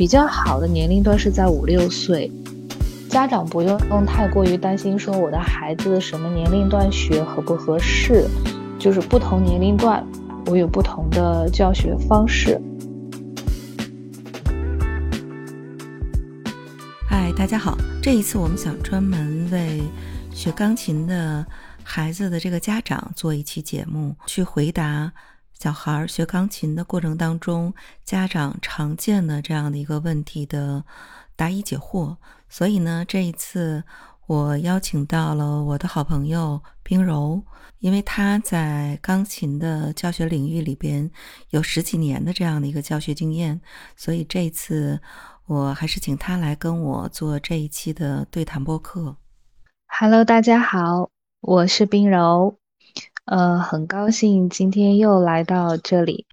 比较好的年龄段是在五六岁。家长不用太过于担心，说我的孩子什么年龄段学合不合适，就是不同年龄段我有不同的教学方式。嗨，大家好，这一次我们想专门为学钢琴的孩子的这个家长做一期节目，去回答。小孩学钢琴的过程当中，家长常见的这样的一个问题的答疑解惑。所以呢，这一次我邀请到了我的好朋友冰柔，因为他在钢琴的教学领域里边有十几年的这样的一个教学经验，所以这一次我还是请他来跟我做这一期的对谈播客。Hello，大家好，我是冰柔。呃，很高兴今天又来到这里。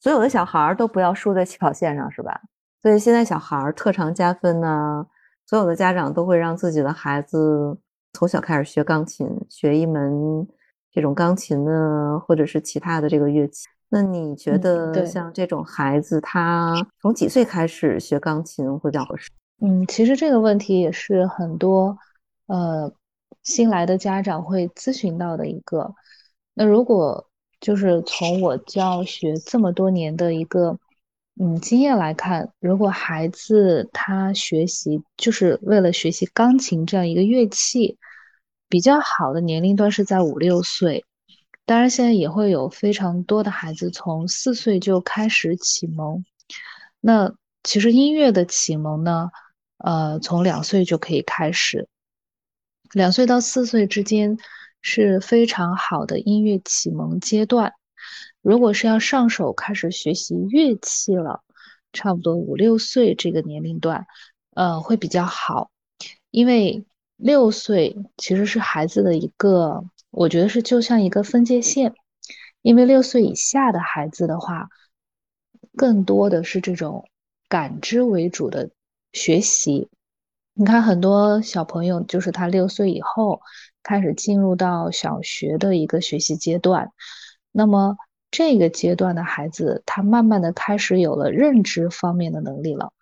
所有的小孩儿都不要输在起跑线上，是吧？所以现在小孩儿特长加分呢，所有的家长都会让自己的孩子从小开始学钢琴，学一门这种钢琴呢，或者是其他的这个乐器。那你觉得像这种孩子，他从几岁开始学钢琴会比较合适？嗯，其实这个问题也是很多呃新来的家长会咨询到的一个。那如果就是从我教学这么多年的一个嗯经验来看，如果孩子他学习就是为了学习钢琴这样一个乐器，比较好的年龄段是在五六岁。当然，现在也会有非常多的孩子从四岁就开始启蒙。那其实音乐的启蒙呢？呃，从两岁就可以开始，两岁到四岁之间是非常好的音乐启蒙阶段。如果是要上手开始学习乐器了，差不多五六岁这个年龄段，呃，会比较好。因为六岁其实是孩子的一个，我觉得是就像一个分界线。因为六岁以下的孩子的话，更多的是这种感知为主的。学习，你看很多小朋友，就是他六岁以后开始进入到小学的一个学习阶段，那么这个阶段的孩子，他慢慢的开始有了认知方面的能力了，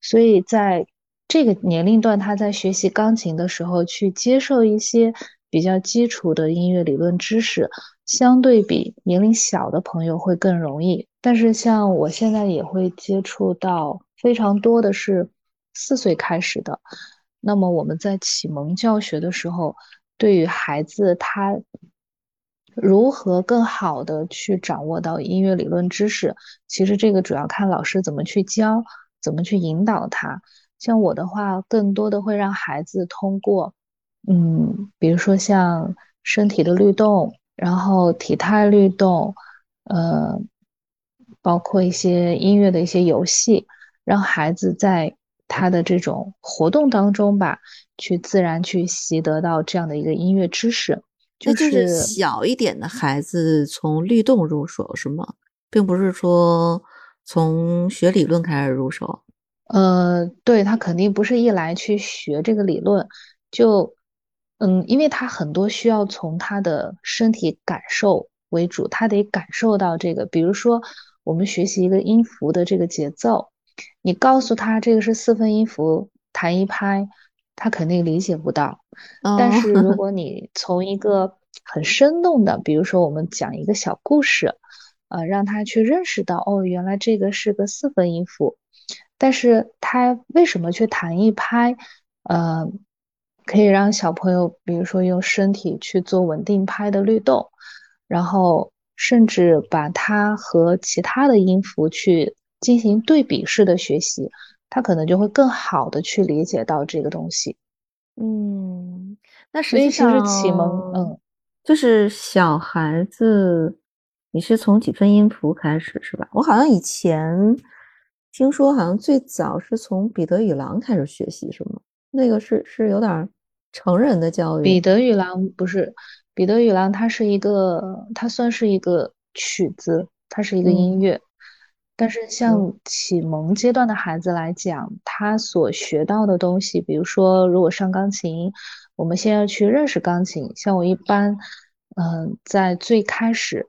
所以在这个年龄段，他在学习钢琴的时候，去接受一些比较基础的音乐理论知识，相对比年龄小的朋友会更容易。但是像我现在也会接触到非常多的是。四岁开始的，那么我们在启蒙教学的时候，对于孩子他如何更好的去掌握到音乐理论知识，其实这个主要看老师怎么去教，怎么去引导他。像我的话，更多的会让孩子通过，嗯，比如说像身体的律动，然后体态律动，呃，包括一些音乐的一些游戏，让孩子在。他的这种活动当中吧，去自然去习得到这样的一个音乐知识，就是小一点的孩子从律动入手是吗？并不是说从学理论开始入手。呃，对他肯定不是一来去学这个理论，就嗯，因为他很多需要从他的身体感受为主，他得感受到这个，比如说我们学习一个音符的这个节奏。你告诉他这个是四分音符，弹一拍，他肯定理解不到。但是如 果你从一个很生动的，比如说我们讲一个小故事，呃，让他去认识到，哦，原来这个是个四分音符，但是他为什么去弹一拍？呃，可以让小朋友，比如说用身体去做稳定拍的律动，然后甚至把它和其他的音符去。进行对比式的学习，他可能就会更好的去理解到这个东西。嗯，那实际上启蒙，嗯，就是小孩子，你是从几分音符开始是吧？我好像以前听说，好像最早是从彼得与狼开始学习，是吗？那个是是有点成人的教育。彼得与狼不是彼得与狼，它是一个，它算是一个曲子，它是一个音乐。但是，像启蒙阶段的孩子来讲，他所学到的东西，比如说，如果上钢琴，我们先要去认识钢琴。像我一般，嗯，在最开始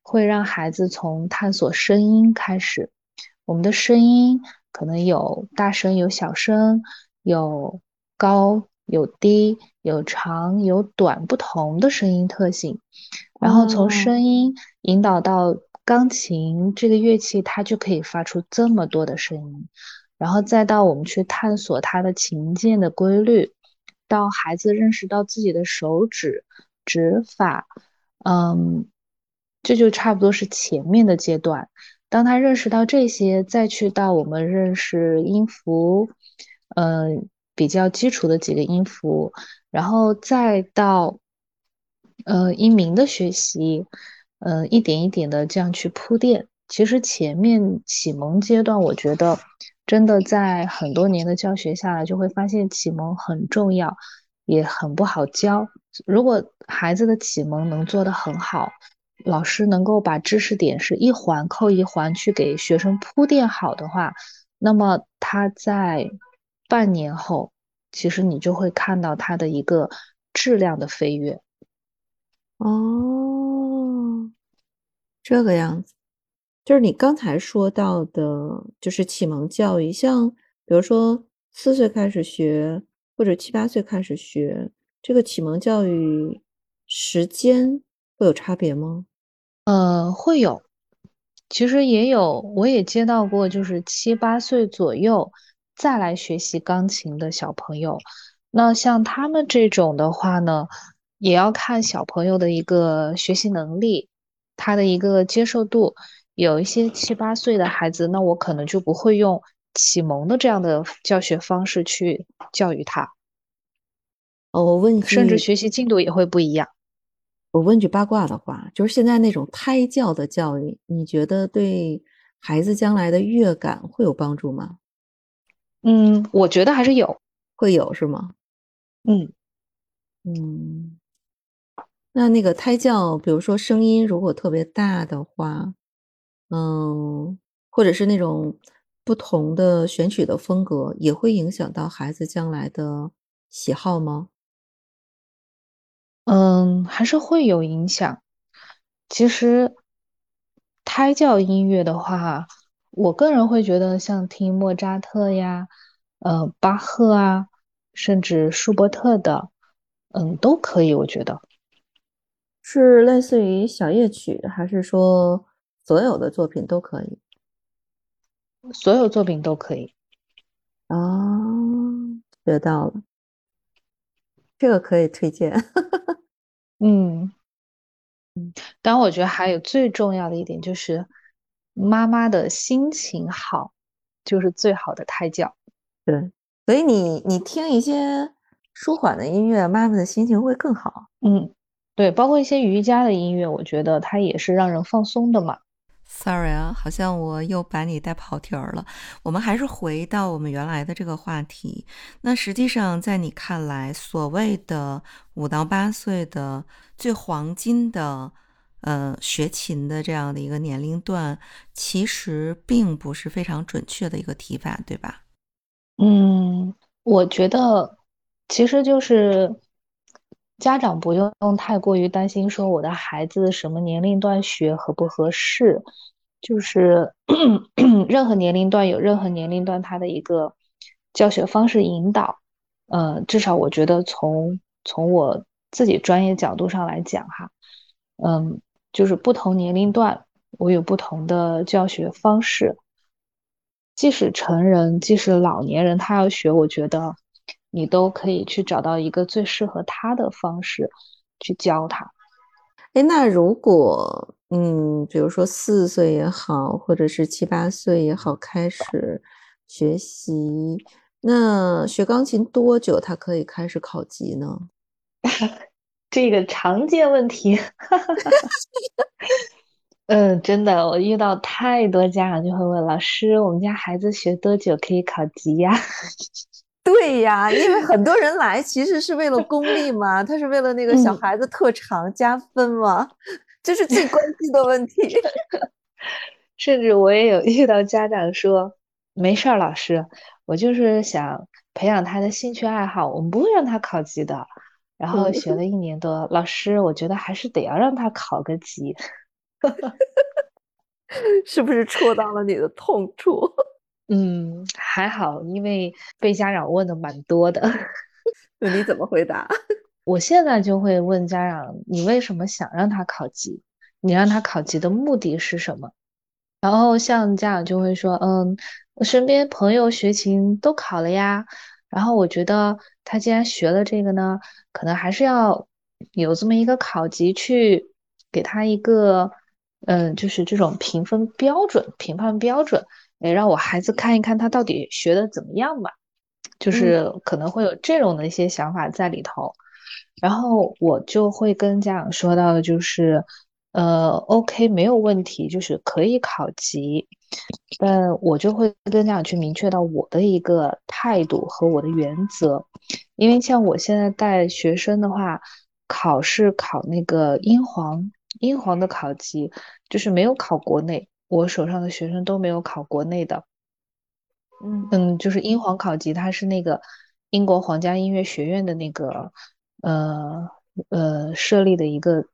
会让孩子从探索声音开始。我们的声音可能有大声、有小声、有高、有低、有长、有短，不同的声音特性。然后从声音引导到钢琴这个乐器，它就可以发出这么多的声音。然后再到我们去探索它的琴键的规律，到孩子认识到自己的手指指法，嗯，这就差不多是前面的阶段。当他认识到这些，再去到我们认识音符，嗯，比较基础的几个音符，然后再到呃音名的学习，嗯，一点一点的这样去铺垫。其实前面启蒙阶段，我觉得。真的在很多年的教学下来，就会发现启蒙很重要，也很不好教。如果孩子的启蒙能做得很好，老师能够把知识点是一环扣一环去给学生铺垫好的话，那么他在半年后，其实你就会看到他的一个质量的飞跃。哦，这个样子。就是你刚才说到的，就是启蒙教育，像比如说四岁开始学，或者七八岁开始学，这个启蒙教育时间会有差别吗？呃，会有，其实也有，我也接到过，就是七八岁左右再来学习钢琴的小朋友。那像他们这种的话呢，也要看小朋友的一个学习能力，他的一个接受度。有一些七八岁的孩子，那我可能就不会用启蒙的这样的教学方式去教育他。哦，我问，甚至学习进度也会不一样。我问句八卦的话，就是现在那种胎教的教育，你觉得对孩子将来的乐感会有帮助吗？嗯，我觉得还是有，会有是吗？嗯嗯，那那个胎教，比如说声音如果特别大的话。嗯，或者是那种不同的选取的风格，也会影响到孩子将来的喜好吗？嗯，还是会有影响。其实胎教音乐的话，我个人会觉得像听莫扎特呀、呃巴赫啊，甚至舒伯特的，嗯，都可以。我觉得是类似于小夜曲，还是说？所有的作品都可以，所有作品都可以啊，学到了，这个可以推荐。嗯嗯，但我觉得还有最重要的一点就是，妈妈的心情好，就是最好的胎教。对，所以你你听一些舒缓的音乐，妈妈的心情会更好。嗯，对，包括一些瑜伽的音乐，我觉得它也是让人放松的嘛。Sorry 啊，好像我又把你带跑题儿了。我们还是回到我们原来的这个话题。那实际上，在你看来，所谓的五到八岁的最黄金的，呃，学琴的这样的一个年龄段，其实并不是非常准确的一个提法，对吧？嗯，我觉得其实就是家长不用太过于担心，说我的孩子什么年龄段学合不合适。就是 任何年龄段有任何年龄段他的一个教学方式引导，呃，至少我觉得从从我自己专业角度上来讲哈，嗯，就是不同年龄段我有不同的教学方式，即使成人，即使老年人，他要学，我觉得你都可以去找到一个最适合他的方式去教他。哎，那如果嗯，比如说四岁也好，或者是七八岁也好，开始学习，那学钢琴多久他可以开始考级呢？这个常见问题，嗯，真的，我遇到太多家长就会问老师，我们家孩子学多久可以考级呀？对呀，因为很多 人来其实是为了功利嘛，他是为了那个小孩子特长加分嘛，这是最关键的问题。甚至我也有遇到家长说，没事儿，老师，我就是想培养他的兴趣爱好，我们不会让他考级的。然后学了一年多，老师，我觉得还是得要让他考个级。是不是戳到了你的痛处？嗯，还好，因为被家长问的蛮多的。那你怎么回答？我现在就会问家长：你为什么想让他考级？你让他考级的目的是什么？然后像家长就会说：嗯，我身边朋友学琴都考了呀。然后我觉得他既然学了这个呢，可能还是要有这么一个考级去给他一个，嗯，就是这种评分标准、评判标准。哎，让我孩子看一看他到底学的怎么样吧，就是可能会有这种的一些想法在里头，然后我就会跟家长说到的就是，呃，OK，没有问题，就是可以考级，但我就会跟家长去明确到我的一个态度和我的原则，因为像我现在带学生的话，考试考那个英皇，英皇的考级就是没有考国内。我手上的学生都没有考国内的，嗯嗯，就是英皇考级，它是那个英国皇家音乐学院的那个呃呃设立的一个，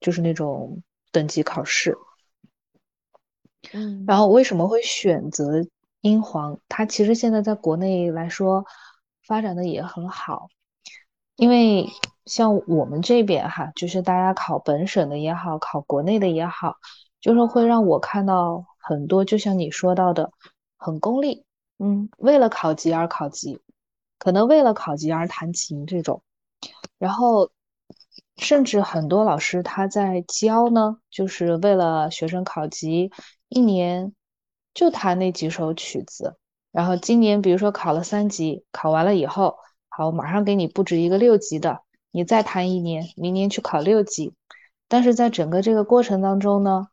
就是那种等级考试。嗯，然后为什么会选择英皇？它其实现在在国内来说发展的也很好，因为像我们这边哈，就是大家考本省的也好，考国内的也好。就是会让我看到很多，就像你说到的，很功利，嗯，为了考级而考级，可能为了考级而弹琴这种，然后甚至很多老师他在教呢，就是为了学生考级，一年就弹那几首曲子，然后今年比如说考了三级，考完了以后，好，马上给你布置一个六级的，你再弹一年，明年去考六级，但是在整个这个过程当中呢。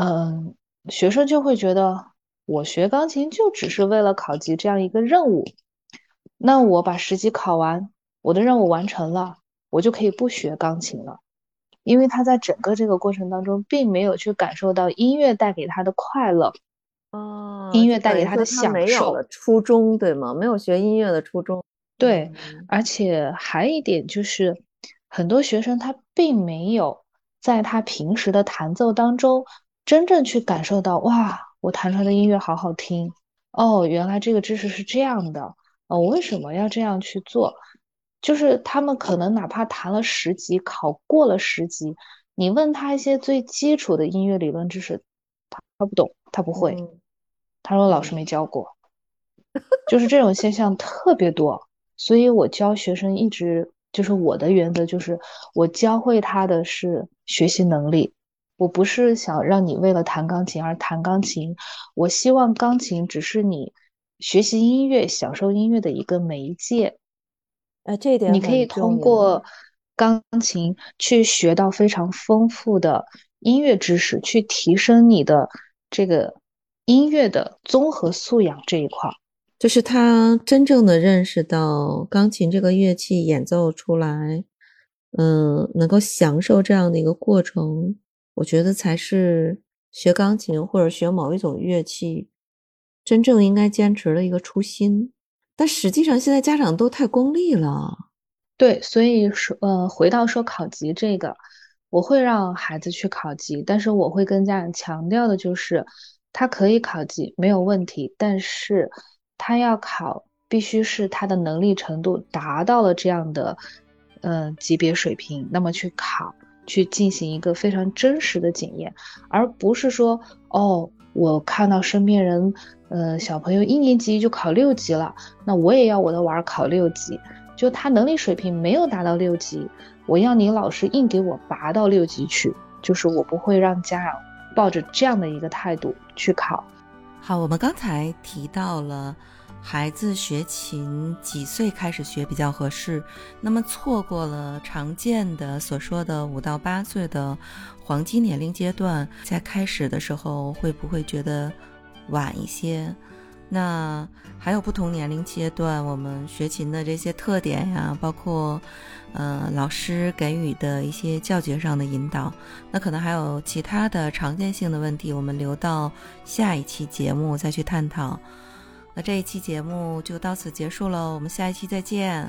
嗯，学生就会觉得我学钢琴就只是为了考级这样一个任务，那我把十级考完，我的任务完成了，我就可以不学钢琴了，因为他在整个这个过程当中并没有去感受到音乐带给他的快乐，哦，音乐带给他的享受。初衷对吗？没有学音乐的初衷。对，而且还一点就是，很多学生他并没有在他平时的弹奏当中。真正去感受到，哇，我弹出来的音乐好好听哦！原来这个知识是这样的，哦，我为什么要这样去做？就是他们可能哪怕弹了十级，考过了十级，你问他一些最基础的音乐理论知识，他不懂，他不会，他说老师没教过，就是这种现象特别多。所以我教学生一直就是我的原则，就是我教会他的是学习能力。我不是想让你为了弹钢琴而弹钢琴，我希望钢琴只是你学习音乐、享受音乐的一个媒介。哎，这一点你可以通过钢琴去学到非常丰富的音乐知识，去提升你的这个音乐的综合素养这一块。就是他真正的认识到钢琴这个乐器演奏出来，嗯，能够享受这样的一个过程。我觉得才是学钢琴或者学某一种乐器真正应该坚持的一个初心。但实际上，现在家长都太功利了。对，所以说，呃，回到说考级这个，我会让孩子去考级，但是我会跟家长强调的就是，他可以考级没有问题，但是他要考，必须是他的能力程度达到了这样的，呃，级别水平，那么去考。去进行一个非常真实的检验，而不是说哦，我看到身边人，呃，小朋友一年级就考六级了，那我也要我的娃儿考六级。就他能力水平没有达到六级，我要你老师硬给我拔到六级去，就是我不会让家长抱着这样的一个态度去考。好，我们刚才提到了。孩子学琴几岁开始学比较合适？那么错过了常见的所说的五到八岁的黄金年龄阶段，在开始的时候会不会觉得晚一些？那还有不同年龄阶段我们学琴的这些特点呀，包括呃老师给予的一些教学上的引导，那可能还有其他的常见性的问题，我们留到下一期节目再去探讨。那这一期节目就到此结束了，我们下一期再见。